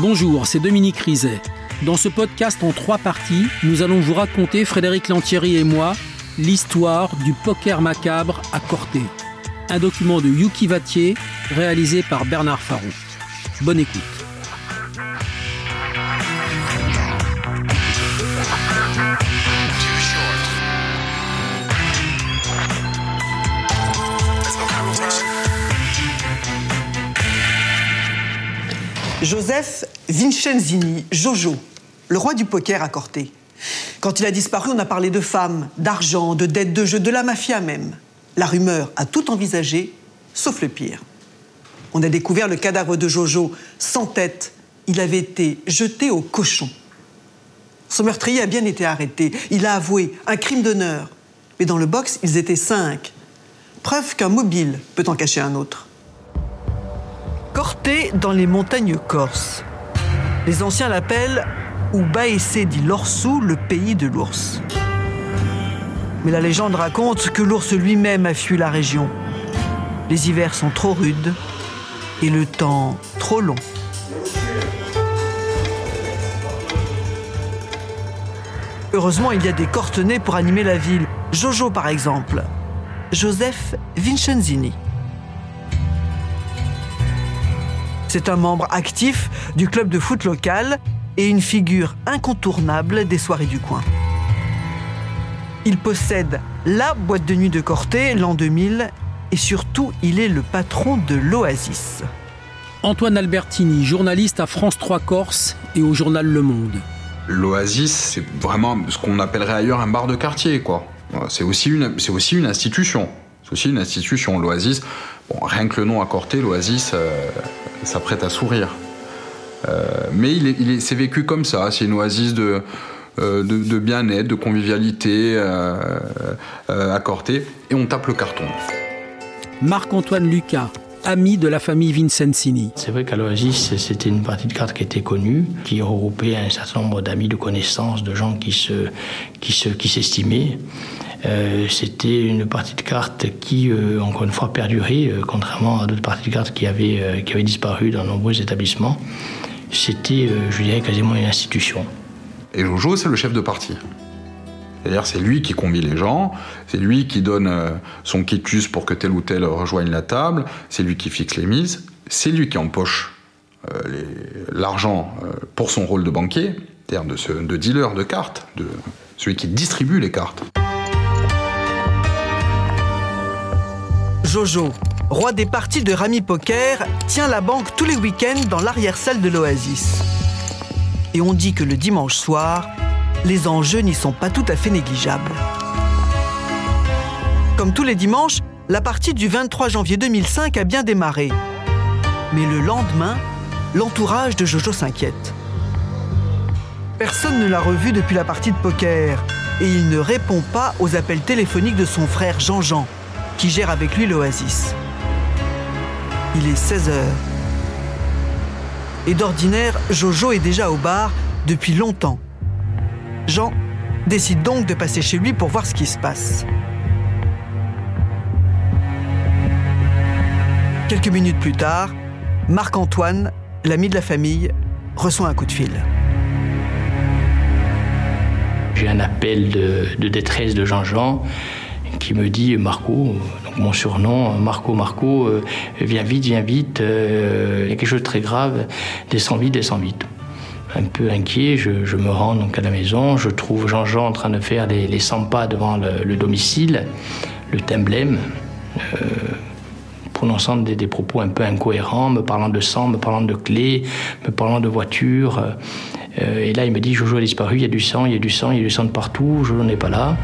Bonjour, c'est Dominique Rizet. Dans ce podcast en trois parties, nous allons vous raconter, Frédéric Lantieri et moi, l'histoire du poker macabre à Corté. Un document de Yuki Vatier réalisé par Bernard Farou. Bonne écoute. Joseph Vincenzini, Jojo, le roi du poker à Corté. Quand il a disparu, on a parlé de femmes, d'argent, de dettes de jeu, de la mafia même. La rumeur a tout envisagé, sauf le pire. On a découvert le cadavre de Jojo sans tête. Il avait été jeté au cochon. Son meurtrier a bien été arrêté. Il a avoué un crime d'honneur. Mais dans le box, ils étaient cinq. Preuve qu'un mobile peut en cacher un autre. Dans les montagnes corses. Les anciens l'appellent Ubaese di l'Orsou, le pays de l'ours. Mais la légende raconte que l'ours lui-même a fui la région. Les hivers sont trop rudes et le temps trop long. Heureusement, il y a des cortenets pour animer la ville. Jojo, par exemple. Joseph Vincenzini. C'est un membre actif du club de foot local et une figure incontournable des soirées du coin. Il possède la boîte de nuit de Corté l'an 2000 et surtout il est le patron de l'Oasis. Antoine Albertini, journaliste à France 3 Corse et au journal Le Monde. L'Oasis, c'est vraiment ce qu'on appellerait ailleurs un bar de quartier, quoi. C'est aussi une, c'est aussi une institution. C'est aussi une institution. L'Oasis, bon, rien que le nom à Corté, l'Oasis, euh, ça prête à sourire. Euh, mais il est, il est, c'est vécu comme ça. C'est une oasis de, euh, de, de bien-être, de convivialité euh, euh, à Corté. Et on tape le carton. Marc-Antoine Lucas, ami de la famille Vincenzini. C'est vrai qu'à l'Oasis, c'était une partie de cartes qui était connue, qui regroupait un certain nombre d'amis, de connaissances, de gens qui se, qui se, qui s'estimaient. Euh, c'était une partie de cartes qui, euh, encore une fois, perdurait, euh, contrairement à d'autres parties de cartes qui avaient, disparu dans de nombreux établissements. C'était, je dirais, quasiment une institution. Et Jojo, c'est le chef de parti. C'est-à-dire, c'est lui qui convie les gens, c'est lui qui donne son quitus pour que tel ou tel rejoigne la table, c'est lui qui fixe les mises, c'est lui qui empoche l'argent pour son rôle de banquier, c'est-à-dire de, dealer de cartes, celui qui distribue les cartes. Jojo, roi des parties de Rami Poker, tient la banque tous les week-ends dans l'arrière-salle de l'Oasis. Et on dit que le dimanche soir, les enjeux n'y sont pas tout à fait négligeables. Comme tous les dimanches, la partie du 23 janvier 2005 a bien démarré. Mais le lendemain, l'entourage de Jojo s'inquiète. Personne ne l'a revu depuis la partie de poker et il ne répond pas aux appels téléphoniques de son frère Jean-Jean, qui gère avec lui l'Oasis. Il est 16 heures. Et d'ordinaire, Jojo est déjà au bar depuis longtemps. Jean décide donc de passer chez lui pour voir ce qui se passe. Quelques minutes plus tard, Marc-Antoine, l'ami de la famille, reçoit un coup de fil. J'ai un appel de, de détresse de Jean-Jean qui me dit Marco, donc mon surnom, Marco, Marco, euh, viens vite, viens vite, euh, il y a quelque chose de très grave, descends vite, descends vite. Un peu inquiet, je, me rends donc à la maison, je trouve Jean-Jean en train de faire les, les 100 pas devant le, le domicile, le temblème, euh, prononçant des, propos un peu incohérents, me parlant de sang, me parlant de clés, me parlant de voitures. Euh, et là, il me dit Jojo a disparu, il y a du sang, il y a du sang, il y a du sang de partout, Jojo n'est pas là.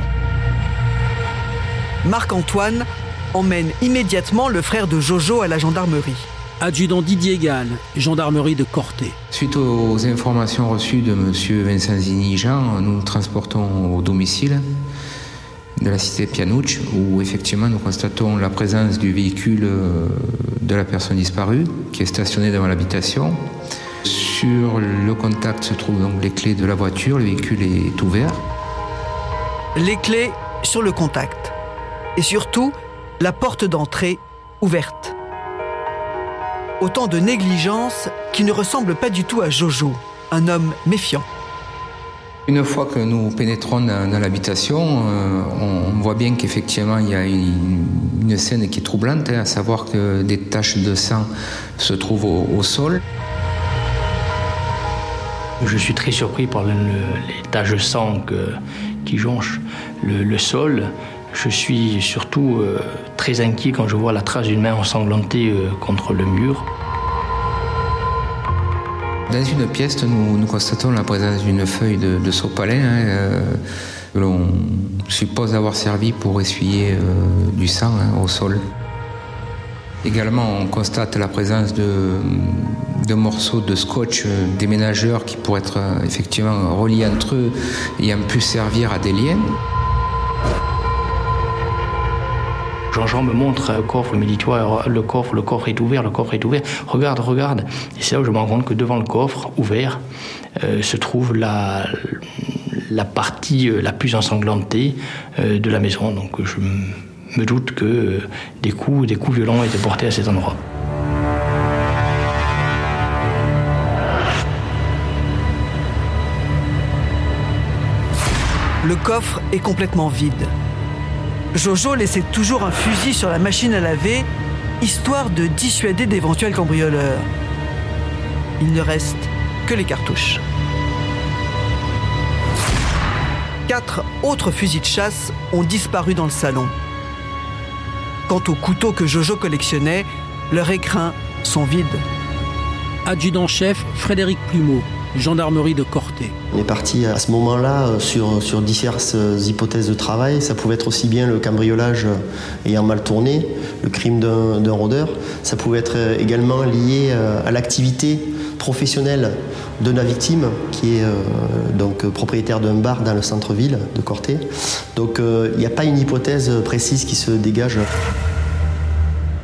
Marc-Antoine emmène immédiatement le frère de Jojo à la gendarmerie. Adjudant Didier Gall, gendarmerie de Corté. Suite aux informations reçues de M. Vincent Zini-Jean, nous nous transportons au domicile de la cité Pianouch, où effectivement nous constatons la présence du véhicule euh, de la personne disparue qui est stationné devant l'habitation. Sur le contact se trouvent donc les clés de la voiture, le véhicule est ouvert. Les clés sur le contact. Et surtout, la porte d'entrée ouverte. Autant de négligence qui ne ressemble pas du tout à Jojo, un homme méfiant. Une fois que nous pénétrons dans, l'habitation, euh, on, voit bien qu'effectivement il y a une, scène qui est troublante, hein, à savoir que des taches de sang se trouvent au, sol. Je suis très surpris par les taches de sang qui jonchent le, sol. Je suis surtout euh, très inquiet quand je vois la trace d'une main ensanglantée euh, contre le mur. Dans une pièce, nous, constatons la présence d'une feuille de, sopalin hein, euh, que l'on suppose avoir servi pour essuyer du sang hein, au sol. Également, on constate la présence de, morceaux de scotch déménageurs qui pourraient être effectivement reliés entre eux et en plus servir à des liens. Jean-Jean me montre un coffre, me dit, toi, le coffre, le coffre est ouvert, le coffre est ouvert, regarde, regarde. Et c'est là où je me rends compte que devant le coffre ouvert euh, se trouve la, la partie euh, la plus ensanglantée euh, de la maison. Donc je me doute que des coups, des coups violents étaient portés à cet endroit. Le coffre est complètement vide. Jojo laissait toujours un fusil sur la machine à laver, histoire de dissuader d'éventuels cambrioleurs. Il ne reste que les cartouches. Quatre autres fusils de chasse ont disparu dans le salon. Quant aux couteaux que Jojo collectionnait, leurs écrins sont vides. Adjudant-chef Frédéric Plumeau, gendarmerie de Corté. On est parti à ce moment-là euh, sur, sur diverses hypothèses de travail. Ça pouvait être aussi bien le cambriolage ayant mal tourné, le crime d'un rôdeur. Ça pouvait être également lié euh, à l'activité professionnelle de la victime, qui est euh, donc propriétaire d'un bar dans le centre-ville de Corté. Donc il n'y a pas une hypothèse précise qui se dégage.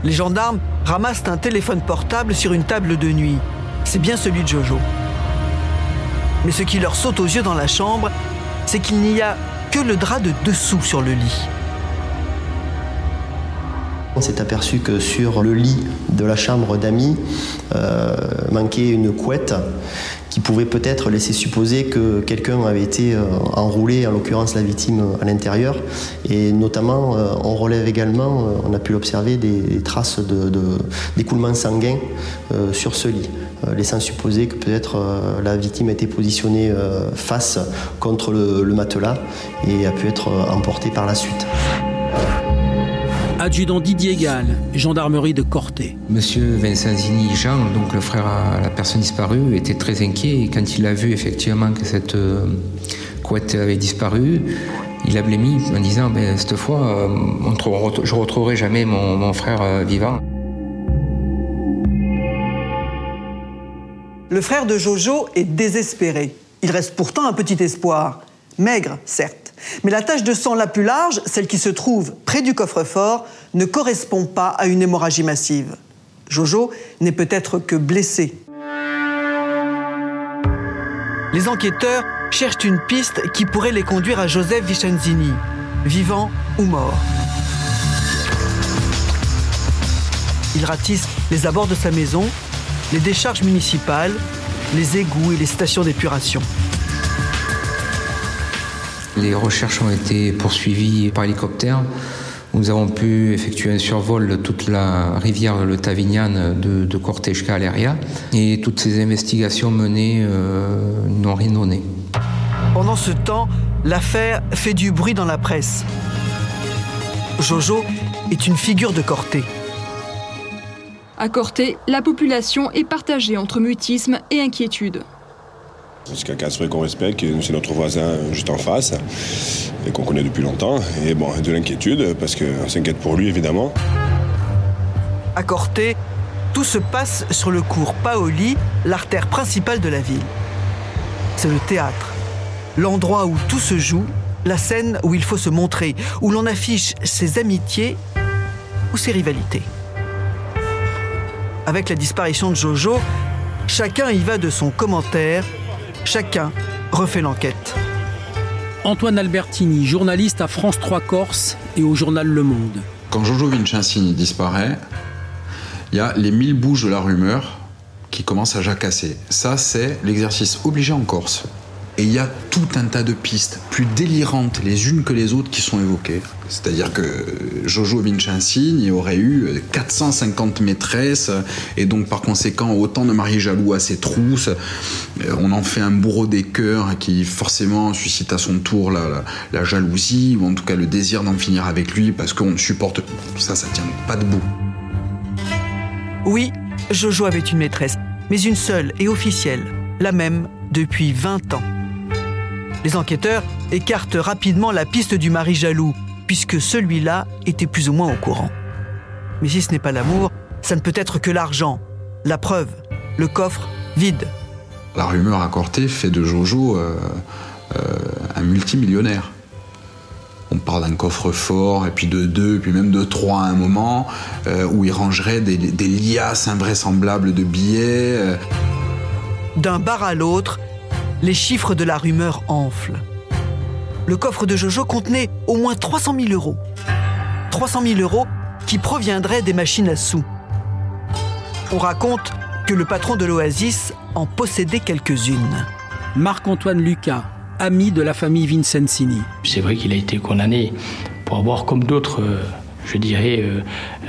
Les gendarmes ramassent un téléphone portable sur une table de nuit. C'est bien celui de Jojo. Mais ce qui leur saute aux yeux dans la chambre, c'est qu'il n'y a que le drap de dessous sur le lit. On s'est aperçu que sur le lit de la chambre d'amis euh, manquait une couette qui pouvait peut-être laisser supposer que quelqu'un avait été euh, enroulé, en l'occurrence la victime, à l'intérieur. Et notamment, euh, on relève également, on a pu l'observer, des, traces d'écoulement de, sanguin sur ce lit, laissant supposer que peut-être la victime a été positionnée face contre le matelas et a pu être emportée par la suite. Adjudant Didier Gall, gendarmerie de Corté. Monsieur Vincent Zini Jean, donc le frère à la personne disparue, était très inquiet et quand il a vu effectivement que cette euh, couette avait disparu, il a blémi en disant ben, cette fois, euh, je ne retrouverai jamais mon, frère euh, vivant. Le frère de Jojo est désespéré. Il reste pourtant un petit espoir. Maigre, certes. Mais la tache de sang la plus large, celle qui se trouve près du coffre-fort, ne correspond pas à une hémorragie massive. Jojo n'est peut-être que blessé. Les enquêteurs cherchent une piste qui pourrait les conduire à Joseph Vicenzini, vivant ou mort. Ils ratissent les abords de sa maison, les décharges municipales, les égouts et les stations d'épuration. Les recherches ont été poursuivies par hélicoptère. Nous avons pu effectuer un survol de toute la rivière Le Tavignan de, de Cortège à Leria. Et toutes ces investigations menées euh, n'ont rien donné. Pendant ce temps, l'affaire fait du bruit dans la presse. Jojo est une figure de Corté. À Corté, la population est partagée entre mutisme et inquiétude. C'est quelqu'un qu'on respecte, c'est notre voisin juste en face et qu'on connaît depuis longtemps. Et bon, de l'inquiétude parce qu'on s'inquiète pour lui évidemment. À Corté, tout se passe sur le cours Paoli, l'artère principale de la ville. C'est le théâtre, l'endroit où tout se joue, la scène où il faut se montrer, où l'on affiche ses amitiés ou ses rivalités. Avec la disparition de Jojo, chacun y va de son commentaire Chacun refait l'enquête. Antoine Albertini, journaliste à France 3 Corse et au journal Le Monde. Quand Jojo Vincenzini disparaît, il y a les mille bouches de la rumeur qui commencent à jacasser. Ça, c'est l'exercice obligé en Corse. Et il y a tout un tas de pistes, plus délirantes les unes que les autres, qui sont évoquées. C'est-à-dire que Jojo Vincencini aurait eu 450 maîtresses, et donc par conséquent autant de maris jaloux à ses trousses. On en fait un bourreau des cœurs qui forcément suscite à son tour la, jalousie, ou en tout cas le désir d'en finir avec lui, parce qu'on ne supporte ça, ça tient pas debout. Oui, Jojo avait une maîtresse, mais une seule et officielle, la même depuis 20 ans. Les enquêteurs écartent rapidement la piste du mari jaloux, puisque celui-là était plus ou moins au courant. Mais si ce n'est pas l'amour, ça ne peut être que l'argent. La preuve, le coffre vide. La rumeur à Corté fait de Jojo euh, euh, un multimillionnaire. On parle d'un coffre-fort, et puis de deux, puis même de trois à un moment, euh, où il rangerait des, des, liasses invraisemblables de billets. D'un bar à l'autre, les chiffres de la rumeur enflent. Le coffre de Jojo contenait au moins 300 000 euros. 300 000 euros qui proviendraient des machines à sous. On raconte que le patron de l'Oasis en possédait quelques-unes. Marc-Antoine Lucas, ami de la famille Vincenzini. C'est vrai qu'il a été condamné pour avoir, comme d'autres, euh, je dirais, euh,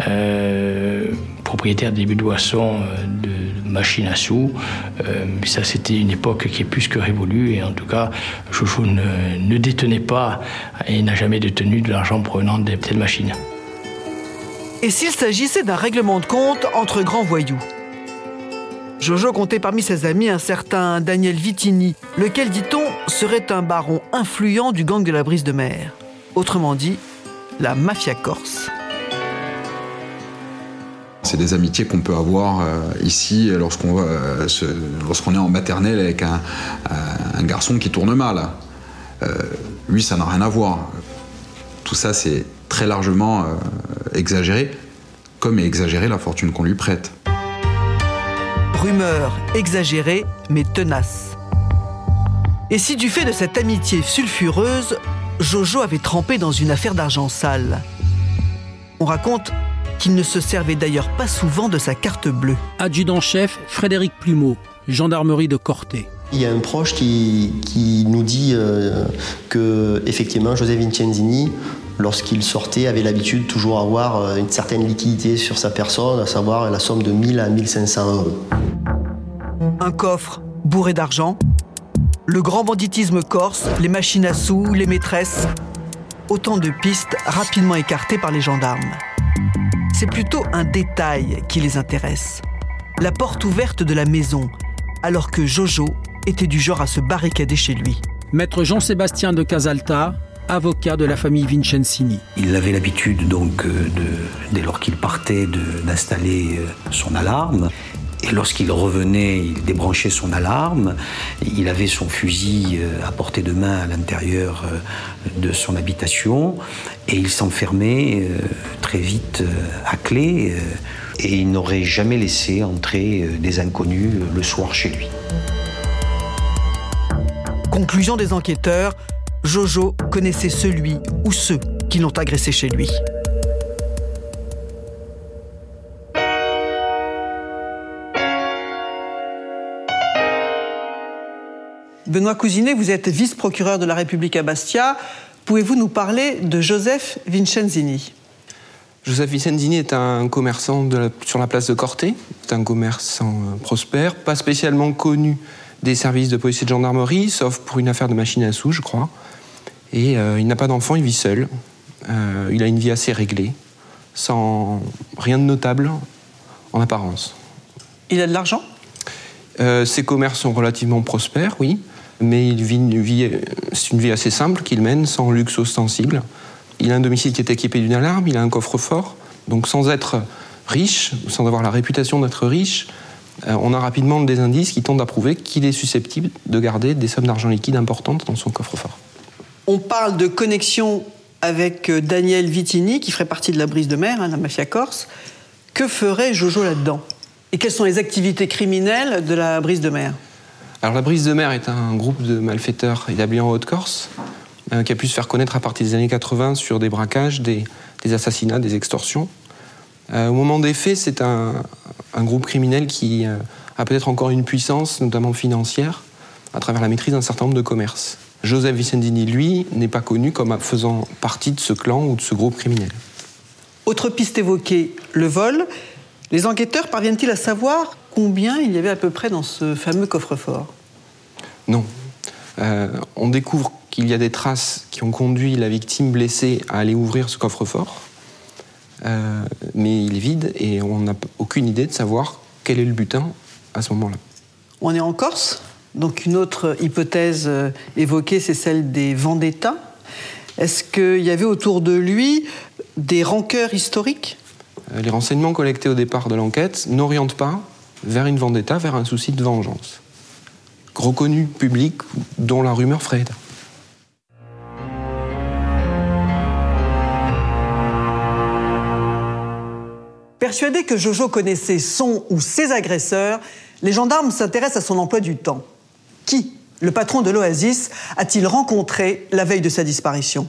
euh, propriétaire des boissons euh, de machines à sous. Euh, ça, c'était une époque qui est plus que révolue. Et en tout cas, Chouchou ne, ne détenait pas et n'a jamais détenu de l'argent provenant de telles machines. Et s'il s'agissait d'un règlement de compte entre grands voyous? Jojo comptait parmi ses amis un certain Daniel Vitini, lequel, dit-on, serait un baron influent du gang de la brise de mer. Autrement dit, la mafia corse. C'est des amitiés qu'on peut avoir euh, ici lorsqu'on euh, lorsqu'on est en maternelle avec un, garçon qui tourne mal. Euh, lui, ça n'a rien à voir. Tout ça, c'est très largement exagéré, comme est exagérée la fortune qu'on lui prête. Rumeur exagérée, mais tenace. Et si du fait de cette amitié sulfureuse, Jojo avait trempé dans une affaire d'argent sale? On raconte qu'il ne se servait d'ailleurs pas souvent de sa carte bleue. Adjudant-chef Frédéric Plumeau, gendarmerie de Corté. Il y a un proche qui, qui nous dit euh, que effectivement José Vincenzini, lorsqu'il sortait, avait l'habitude toujours avoir euh, une certaine liquidité sur sa personne, à savoir la somme de 1000 à 1500 euros. Un coffre bourré d'argent, le grand banditisme corse, les machines à sous, les maîtresses, autant de pistes rapidement écartées par les gendarmes. C'est plutôt un détail qui les intéresse. La porte ouverte de la maison, alors que Jojo était du genre à se barricader chez lui. Maître Jean-Sébastien de Casalta, avocat de la famille Vincenzini. Il avait l'habitude donc de, dès lors qu'il partait d'installer son alarme. Et lorsqu'il revenait, il débranchait son alarme. Il avait son fusil à portée de main à l'intérieur de son habitation et il s'enfermait très vite à clé et il n'aurait jamais laissé entrer des inconnus le soir chez lui. Conclusion des enquêteurs, Jojo connaissait celui ou ceux qui l'ont agressé chez lui. Benoît Cousinet, vous êtes vice-procureur de la République à Bastia. Pouvez-vous nous parler de Joseph Vincenzini? Joseph Vincenzini est un commerçant de la, sur la place de Corté. C'est un commerçant prospère, pas spécialement connu des services de police et de gendarmerie, sauf pour une affaire de machine à sous, je crois. Et euh, il n'a pas d'enfant, il vit seul. Euh, il a une vie assez réglée, sans rien de notable en apparence. Il a de l'argent? Euh, Ses commerces sont relativement prospères, oui. Mais il vit une vie, c'est une vie assez simple qu'il mène, sans luxe ostensible. Il a un domicile qui est équipé d'une alarme, il a un coffre-fort, donc sans être riche, sans avoir la réputation d'être riche, euh, on a rapidement des indices qui tendent à prouver qu'il est susceptible de garder des sommes d'argent liquide importantes dans son coffre-fort. On parle de connexion avec euh, Daniel Vitini, qui ferait partie de la brise de mer, hein, la mafia corse. Que ferait Jojo là-dedans? Et quelles sont les activités criminelles de la brise de mer? Alors la brise de mer est un groupe de malfaiteurs établis en Haute-Corse, euh, qui a pu se faire connaître à partir des années 80 sur des braquages, des, assassinats, des extorsions. au moment des faits, c'est un, un groupe criminel qui euh, a peut-être encore une puissance, notamment financière, à travers la maîtrise d'un certain nombre de commerces. Joseph Vicendini, lui, n'est pas connu comme faisant partie de ce clan ou de ce groupe criminel. Autre piste évoquée, le vol. Les enquêteurs parviennent-ils à savoir combien il y avait à peu près dans ce fameux coffre-fort Non. Euh, on découvre qu'il y a des traces qui ont conduit la victime blessée à aller ouvrir ce coffre-fort. Euh, mais il est vide et on n'a aucune idée de savoir quel est le butin à ce moment-là. On est en Corse, donc une autre hypothèse euh, évoquée, c'est celle des vendettas. Est-ce qu'il y avait autour de lui des rancœurs historiques? Les renseignements collectés au départ de l'enquête n'orientent pas vers une vendetta, vers un souci de vengeance. Reconnu public dont la rumeur ferait Persuadé que Jojo connaissait son ou ses agresseurs, les gendarmes s'intéressent à son emploi du temps. Qui, le patron de l'Oasis, a-t-il rencontré la veille de sa disparition?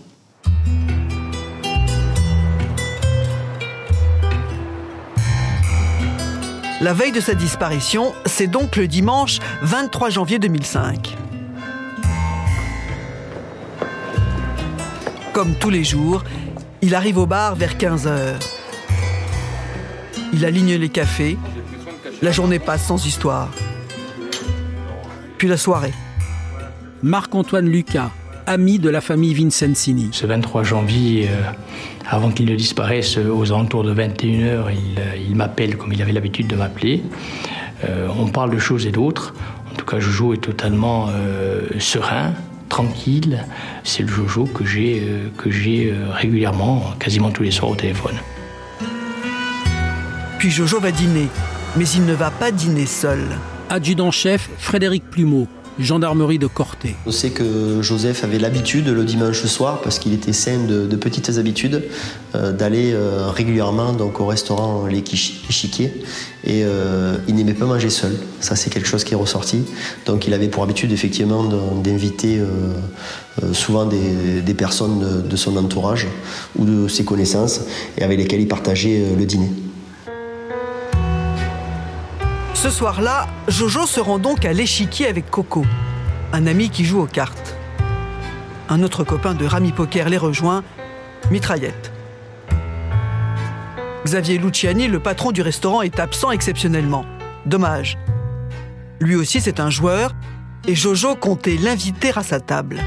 La veille de sa disparition, c'est donc le dimanche 23 janvier 2005. Comme tous les jours, il arrive au bar vers 15 heures. Il aligne les cafés. La journée passe sans histoire. Puis la soirée. Marc-Antoine Lucas, ami de la famille Vincenzini. Ce 23 janvier, euh, avant qu'il ne disparaisse, aux alentours de 21h, il, euh, il m'appelle comme il avait l'habitude de m'appeler. Euh, on parle de choses et d'autres. En tout cas, Jojo est totalement serein, tranquille. C'est le Jojo que j'ai que j'ai régulièrement, quasiment tous les soirs au téléphone. Puis Jojo va dîner, mais il ne va pas dîner seul. Adjudant-chef Frédéric Plumeau, gendarmerie de Corté. On sait que Joseph avait l'habitude le dimanche soir, parce qu'il était sain de, petites habitudes, euh, d'aller euh, régulièrement donc, au restaurant L'Échiquier. Et euh, il n'aimait pas manger seul. Ça, c'est quelque chose qui est ressorti. Donc il avait pour habitude effectivement d'inviter souvent des, des personnes de, de son entourage ou de ses connaissances et avec lesquelles il partageait le dîner. Ce soir-là, Jojo se rend donc à l'échiquier avec Coco, un ami qui joue aux cartes. Un autre copain de Rami Poker les rejoint, mitraillette. Xavier Luciani, le patron du restaurant, est absent exceptionnellement. Dommage. Lui aussi, c'est un joueur, et Jojo comptait l'inviter à sa table.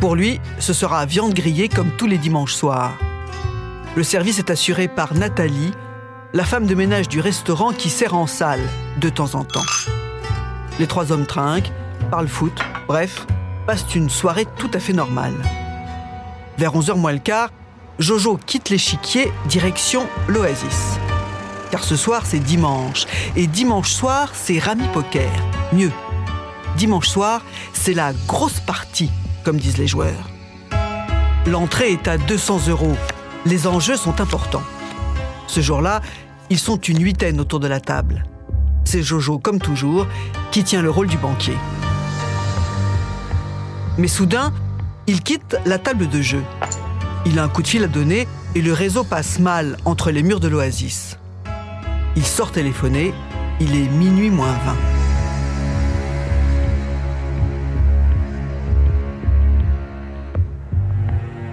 Pour lui, ce sera viande grillée comme tous les dimanches soirs. Le service est assuré par Nathalie, la femme de ménage du restaurant qui sert en salle de temps en temps. Les trois hommes trinquent, parlent foot, bref, passent une soirée tout à fait normale. Vers 11h moins le quart, Jojo quitte l'échiquier direction l'Oasis. Car ce soir c'est dimanche, et dimanche soir c'est Rami Poker. Mieux, dimanche soir c'est la grosse partie, comme disent les joueurs. L'entrée est à 200 euros. Les enjeux sont importants. Ce jour-là, ils sont une huitaine autour de la table. C'est Jojo, comme toujours, qui tient le rôle du banquier. Mais soudain, il quitte la table de jeu. Il a un coup de fil à donner et le réseau passe mal entre les murs de l'oasis. Il sort téléphoner, il est minuit moins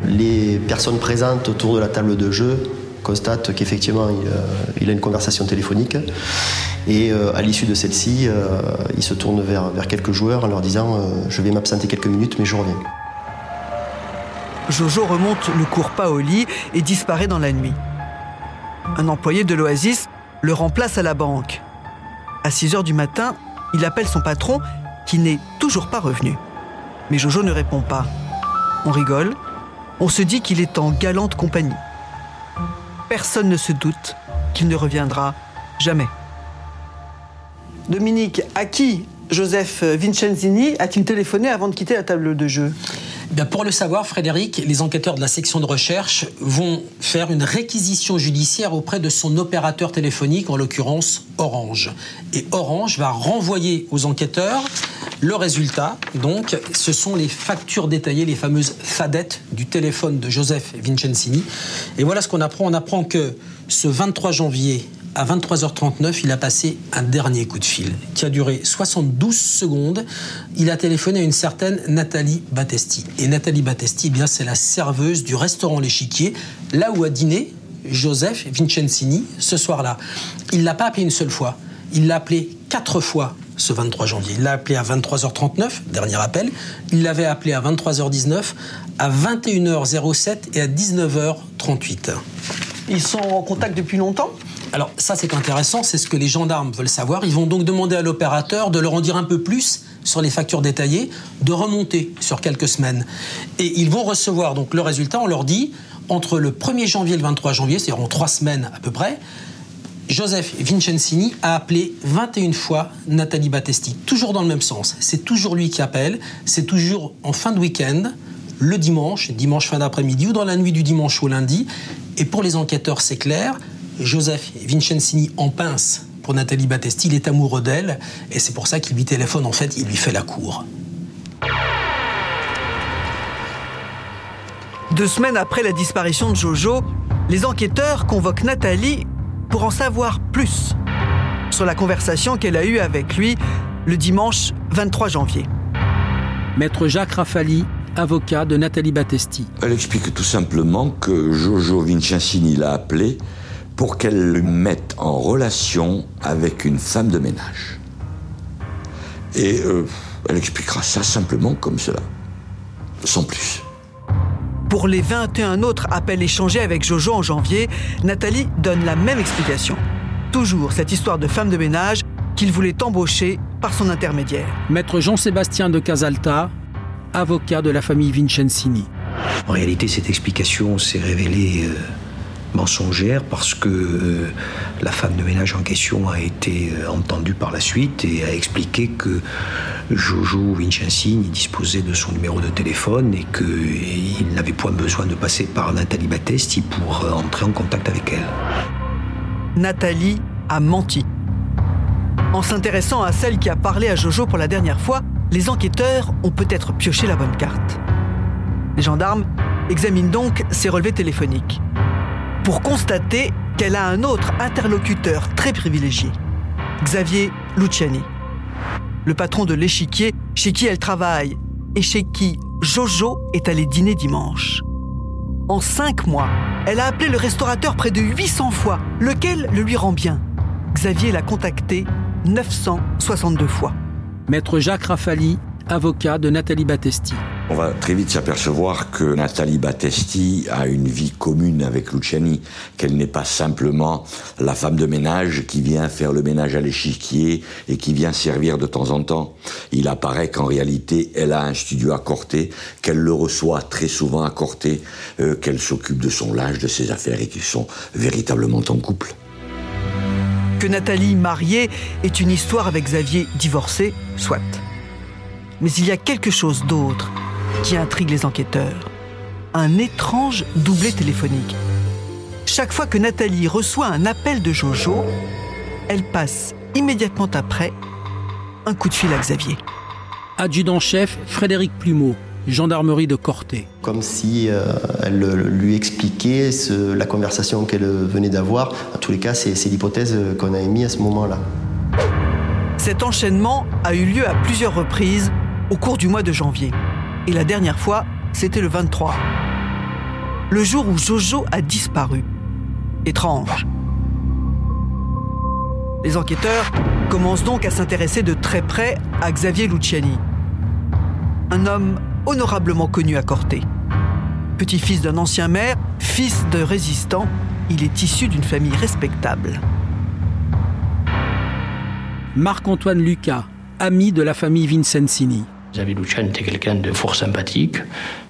20. Les personnes présentes autour de la table de jeu constate qu'effectivement il, a une conversation téléphonique et euh, à l'issue de celle-ci, euh, il se tourne vers, quelques joueurs en leur disant euh, je vais m'absenter quelques minutes mais je reviens. Jojo remonte le cours lit et disparaît dans la nuit. Un employé de l'Oasis le remplace à la banque. À 6 heures du matin, il appelle son patron qui n'est toujours pas revenu. Mais Jojo ne répond pas. On rigole. On se dit qu'il est en galante compagnie. Personne ne se doute qu'il ne reviendra jamais. Dominique, à qui Joseph Vincenzini a-t-il téléphoné avant de quitter la table de jeu? Eh pour le savoir, Frédéric, les enquêteurs de la section de recherche vont faire une réquisition judiciaire auprès de son opérateur téléphonique, en l'occurrence Orange. Et Orange va renvoyer aux enquêteurs le résultat. Donc, ce sont les factures détaillées, les fameuses fadettes du téléphone de Joseph Vincenzini. Et voilà ce qu'on apprend. On apprend que ce 23 janvier à 23h39, il a passé un dernier coup de fil qui a duré 72 secondes. Il a téléphoné à une certaine Nathalie Battesti. Et Nathalie Battesti, eh bien, c'est la serveuse du restaurant L'Échiquier, là où a dîné Joseph Vincenzini ce soir-là. Il l'a pas appelé une seule fois. Il l'a appelé quatre fois ce 23 janvier. Il l'a appelé à 23h39, dernier appel. Il l'avait appelé à 23h19, à 21h07 et à 19h38. Ils sont en contact depuis longtemps? Alors ça c'est intéressant, c'est ce que les gendarmes veulent savoir. Ils vont donc demander à l'opérateur de leur en dire un peu plus sur les factures détaillées, de remonter sur quelques semaines. Et ils vont recevoir donc le résultat, on leur dit, entre le 1er janvier et le 23 janvier, c'est-à-dire en trois semaines à peu près, Joseph Vincenzini a appelé 21 fois Nathalie Battesti, toujours dans le même sens. C'est toujours lui qui appelle, c'est toujours en fin de week-end, le dimanche, dimanche fin d'après-midi ou dans la nuit du dimanche au lundi. Et pour les enquêteurs, c'est clair, Joseph Vincenzini en pince pour Nathalie Battesti. Il est amoureux d'elle et c'est pour ça qu'il lui téléphone. En fait, il lui fait la cour. Deux semaines après la disparition de Jojo, les enquêteurs convoquent Nathalie pour en savoir plus sur la conversation qu'elle a eue avec lui le dimanche 23 janvier. Maître Jacques Rafali, avocat de Nathalie Battesti. Elle explique tout simplement que Jojo Vincenzini l'a appelée pour qu'elle le mette en relation avec une femme de ménage. Et euh, elle expliquera ça simplement comme cela, sans plus. Pour les 21 autres appels échangés avec Jojo en janvier, Nathalie donne la même explication. Toujours cette histoire de femme de ménage qu'il voulait embaucher par son intermédiaire. Maître Jean-Sébastien de Casalta, avocat de la famille Vincenzini. En réalité, cette explication s'est révélée euh, mensongère parce que euh, la femme de ménage en question a été euh, entendue par la suite et a expliqué que Jojo Vincenzini disposait de son numéro de téléphone et qu'il n'avait point besoin de passer par Nathalie Battesti pour euh, entrer en contact avec elle. Nathalie a menti. En s'intéressant à celle qui a parlé à Jojo pour la dernière fois, les enquêteurs ont peut-être pioché la bonne carte. Les gendarmes examinent donc ses relevés téléphoniques pour constater qu'elle a un autre interlocuteur très privilégié, Xavier Luciani, le patron de l'échiquier chez qui elle travaille et chez qui Jojo est allé dîner dimanche. En cinq mois, elle a appelé le restaurateur près de 800 fois, lequel le lui rend bien. Xavier l'a contacté 962 fois. Maître Jacques Rafali, avocat de Nathalie Battesti. On va très vite s'apercevoir que Nathalie Battesti a une vie commune avec Luciani, qu'elle n'est pas simplement la femme de ménage qui vient faire le ménage à l'échiquier et qui vient servir de temps en temps. Il apparaît qu'en réalité, elle a un studio à Corté, qu'elle le reçoit très souvent à Corté, euh, qu'elle s'occupe de son linge, de ses affaires et qu'ils sont véritablement en couple. Que Nathalie mariée est une histoire avec Xavier divorcé, soit. Mais il y a quelque chose d'autre qui intrigue les enquêteurs. Un étrange doublé téléphonique. Chaque fois que Nathalie reçoit un appel de Jojo, elle passe immédiatement après un coup de fil à Xavier. Adjudant-chef Frédéric Plumeau, gendarmerie de Corté. Comme si euh, elle lui expliquait la conversation qu'elle venait d'avoir. En tous les cas, c'est l'hypothèse qu'on a émise à ce moment-là. Cet enchaînement a eu lieu à plusieurs reprises au cours du mois de janvier. Et la dernière fois, c'était le 23. Le jour où Jojo a disparu. Étrange. Les enquêteurs commencent donc à s'intéresser de très près à Xavier Luciani. Un homme honorablement connu à Corté. Petit-fils d'un ancien maire, fils de résistant, il est issu d'une famille respectable. Marc-Antoine Lucas, ami de la famille Vincenzini. Xavier Luciani était quelqu'un de fort sympathique.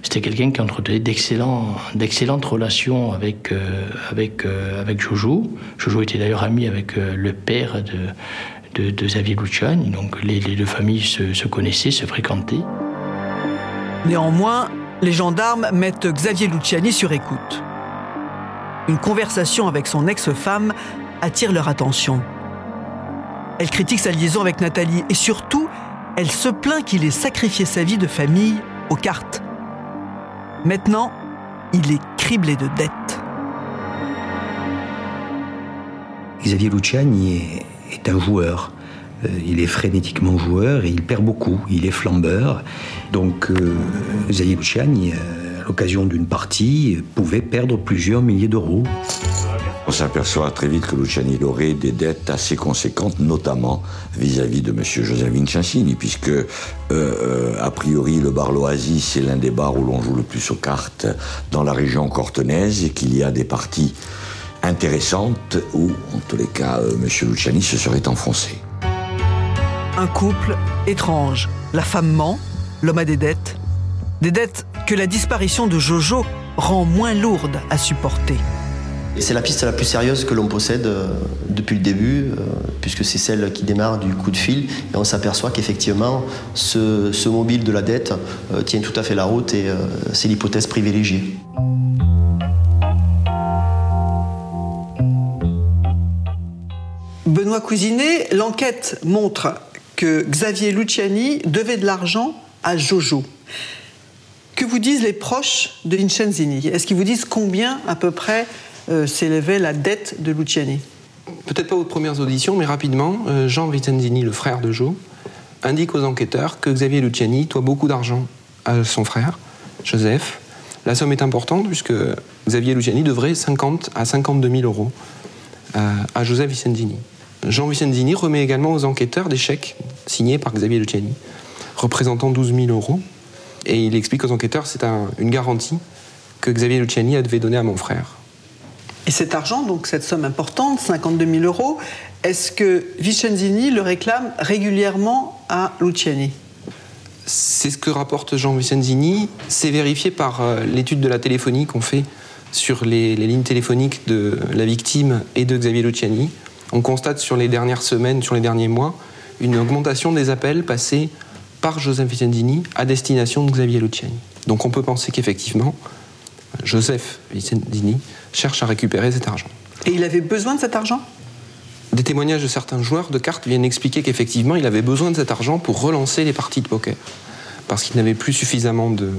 C'était quelqu'un qui entretenait d'excellentes relations avec, euh, euh, avec Jojo. Jojo était d'ailleurs ami avec euh, le père de, Xavier Luciani. Donc les, deux familles se, se connaissaient, se fréquentaient. Néanmoins, les gendarmes mettent Xavier Luciani sur écoute. Une conversation avec son ex-femme attire leur attention. Elle critique sa liaison avec Nathalie et surtout, elle se plaint qu'il ait sacrifié sa vie de famille aux cartes. Maintenant, il est criblé de dettes. Xavier Luciani est, un joueur. Euh, il est frénétiquement joueur et il perd beaucoup. Il est flambeur. Donc, euh, Xavier Luciani, euh, à l'occasion d'une partie, pouvait perdre plusieurs milliers d'euros. On s'aperçoit très vite que Luciani aurait des dettes assez conséquentes, notamment vis-à-vis de M. Joseph Vincenzini, puisque, euh, euh, a priori, le bar Loasis, c'est l'un des bars où l'on joue le plus aux cartes dans la région cortenaise, et qu'il y a des parties intéressantes où, en tous les cas, euh, M. Luciani se serait enfoncé. Un couple étrange. La femme ment, l'homme a des dettes. Des dettes que la disparition de Jojo rend moins lourdes à supporter. C'est la piste la plus sérieuse que l'on possède euh, depuis le début, euh, puisque c'est celle qui démarre du coup de fil. Et on s'aperçoit qu'effectivement, ce, mobile de la dette euh, tient tout à fait la route et c'est l'hypothèse privilégiée. Benoît Cousinet, l'enquête montre que Xavier Luciani devait de l'argent à Jojo. Que vous disent les proches de Vincenzini Est-ce qu'ils vous disent combien à peu près euh, s'élevait la dette de Luciani. Peut-être pas aux premières auditions, mais rapidement, euh, Jean Vitenzini, le frère de Joe, indique aux enquêteurs que Xavier Luciani doit beaucoup d'argent à son frère, Joseph. La somme est importante puisque Xavier Luciani devrait 50 à 52 000 euros euh, à Joseph Vicenzini. Jean Vicenzini remet également aux enquêteurs des chèques signés par Xavier Luciani, représentant 12 000 euros. Et il explique aux enquêteurs c'est une garantie que Xavier Luciani devait donner à mon frère. Et cet argent, donc cette somme importante, 52 000 euros, est-ce que Vicenzini le réclame régulièrement à Luciani? C'est ce que rapporte Jean Vicenzini. C'est vérifié par euh, l'étude de la téléphonie qu'on fait sur les, lignes téléphoniques de la victime et de Xavier Luciani. On constate sur les dernières semaines, sur les derniers mois, une augmentation des appels passés par Joseph Vicenzini à destination de Xavier Luciani. Donc on peut penser qu'effectivement, Joseph Vicenzini cherche à récupérer cet argent. Et il avait besoin de cet argent? Des témoignages de certains joueurs de cartes viennent expliquer qu'effectivement, il avait besoin de cet argent pour relancer les parties de poker. Parce qu'il n'avait plus suffisamment de,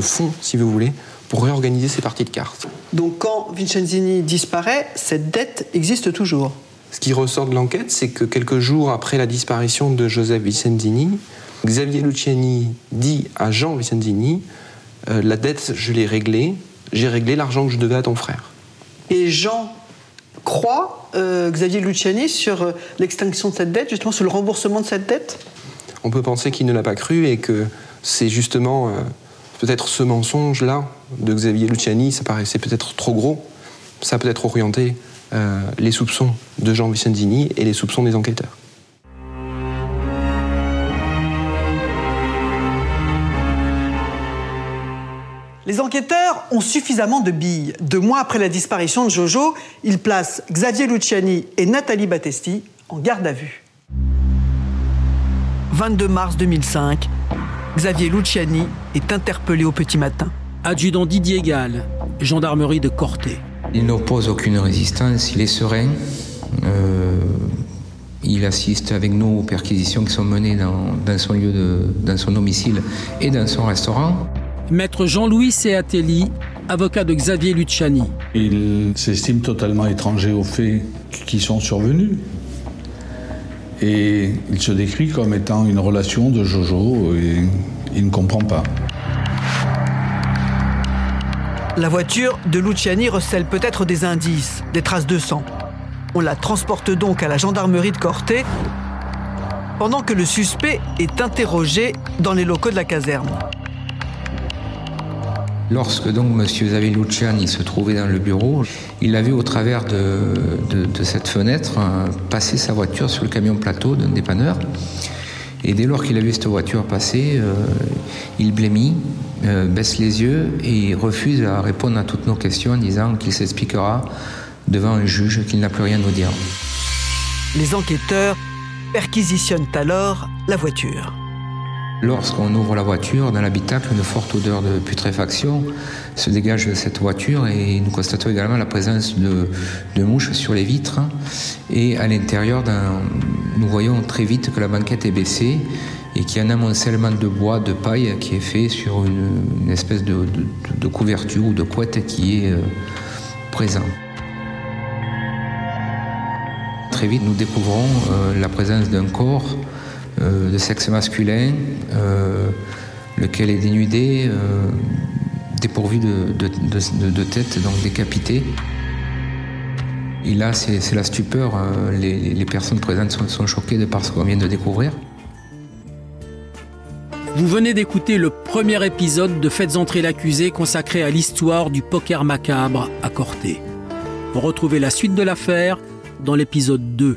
fonds, si vous voulez, pour réorganiser ses parties de cartes. Donc quand Vincenzini disparaît, cette dette existe toujours Ce qui ressort de l'enquête, c'est que quelques jours après la disparition de Joseph Vicenzini, Xavier Luciani dit à Jean Vicenzini euh, La dette, je l'ai réglée, j'ai réglé l'argent que je devais à ton frère. Et Jean croit, euh, Xavier Luciani, sur euh, l'extinction de cette dette, justement sur le remboursement de cette dette? On peut penser qu'il ne l'a pas cru et que c'est justement euh, peut-être ce mensonge-là de Xavier Luciani, ça paraissait peut-être trop gros, ça a peut-être orienté les soupçons de Jean Vicenzini et les soupçons des enquêteurs. Les enquêteurs ont suffisamment de billes. Deux mois après la disparition de Jojo, ils placent Xavier Luciani et Nathalie Battesti en garde à vue. 22 mars 2005, Xavier Luciani est interpellé au petit matin. Adjudant Didier Gall, gendarmerie de Corté. Il n'oppose aucune résistance, il est serein. Euh, il assiste avec nous aux perquisitions qui sont menées dans, dans son lieu de, dans son domicile et dans son restaurant. Maître Jean-Louis Seatelli, avocat de Xavier Luciani. Il s'estime totalement étranger aux faits qui sont survenus. Et il se décrit comme étant une relation de Jojo et il ne comprend pas. La voiture de Luciani recèle peut-être des indices, des traces de sang. On la transporte donc à la gendarmerie de Corté pendant que le suspect est interrogé dans les locaux de la caserne. Lorsque donc M. Xavier Luciani se trouvait dans le bureau, il a vu au travers de, cette fenêtre euh, passer sa voiture sur le camion plateau d'un dépanneur. Et dès lors qu'il a vu cette voiture passer, euh, il blêmit, euh, baisse les yeux et refuse à répondre à toutes nos questions en disant qu'il s'expliquera devant un juge qu'il n'a plus rien à nous dire. Les enquêteurs perquisitionnent alors la voiture. Lorsqu'on ouvre la voiture, dans l'habitacle, une forte odeur de putréfaction se dégage de cette voiture et nous constatons également la présence de, mouches sur les vitres. Et à l'intérieur, nous voyons très vite que la banquette est baissée et qu'il y a un amoncellement de bois, de paille qui est fait sur une, espèce de, couverture ou de couette qui est euh, présent. Très vite, nous découvrons euh, la présence d'un corps euh, de sexe masculin, euh, lequel est dénudé, euh, dépourvu de, tête, donc décapité. Et là, c'est la stupeur. Les, personnes présentes sont, choquées de par ce qu'on vient de découvrir. Vous venez d'écouter le premier épisode de Faites entrer l'accusé consacré à l'histoire du poker macabre à Corté. Retrouvez la suite de l'affaire dans l'épisode 2.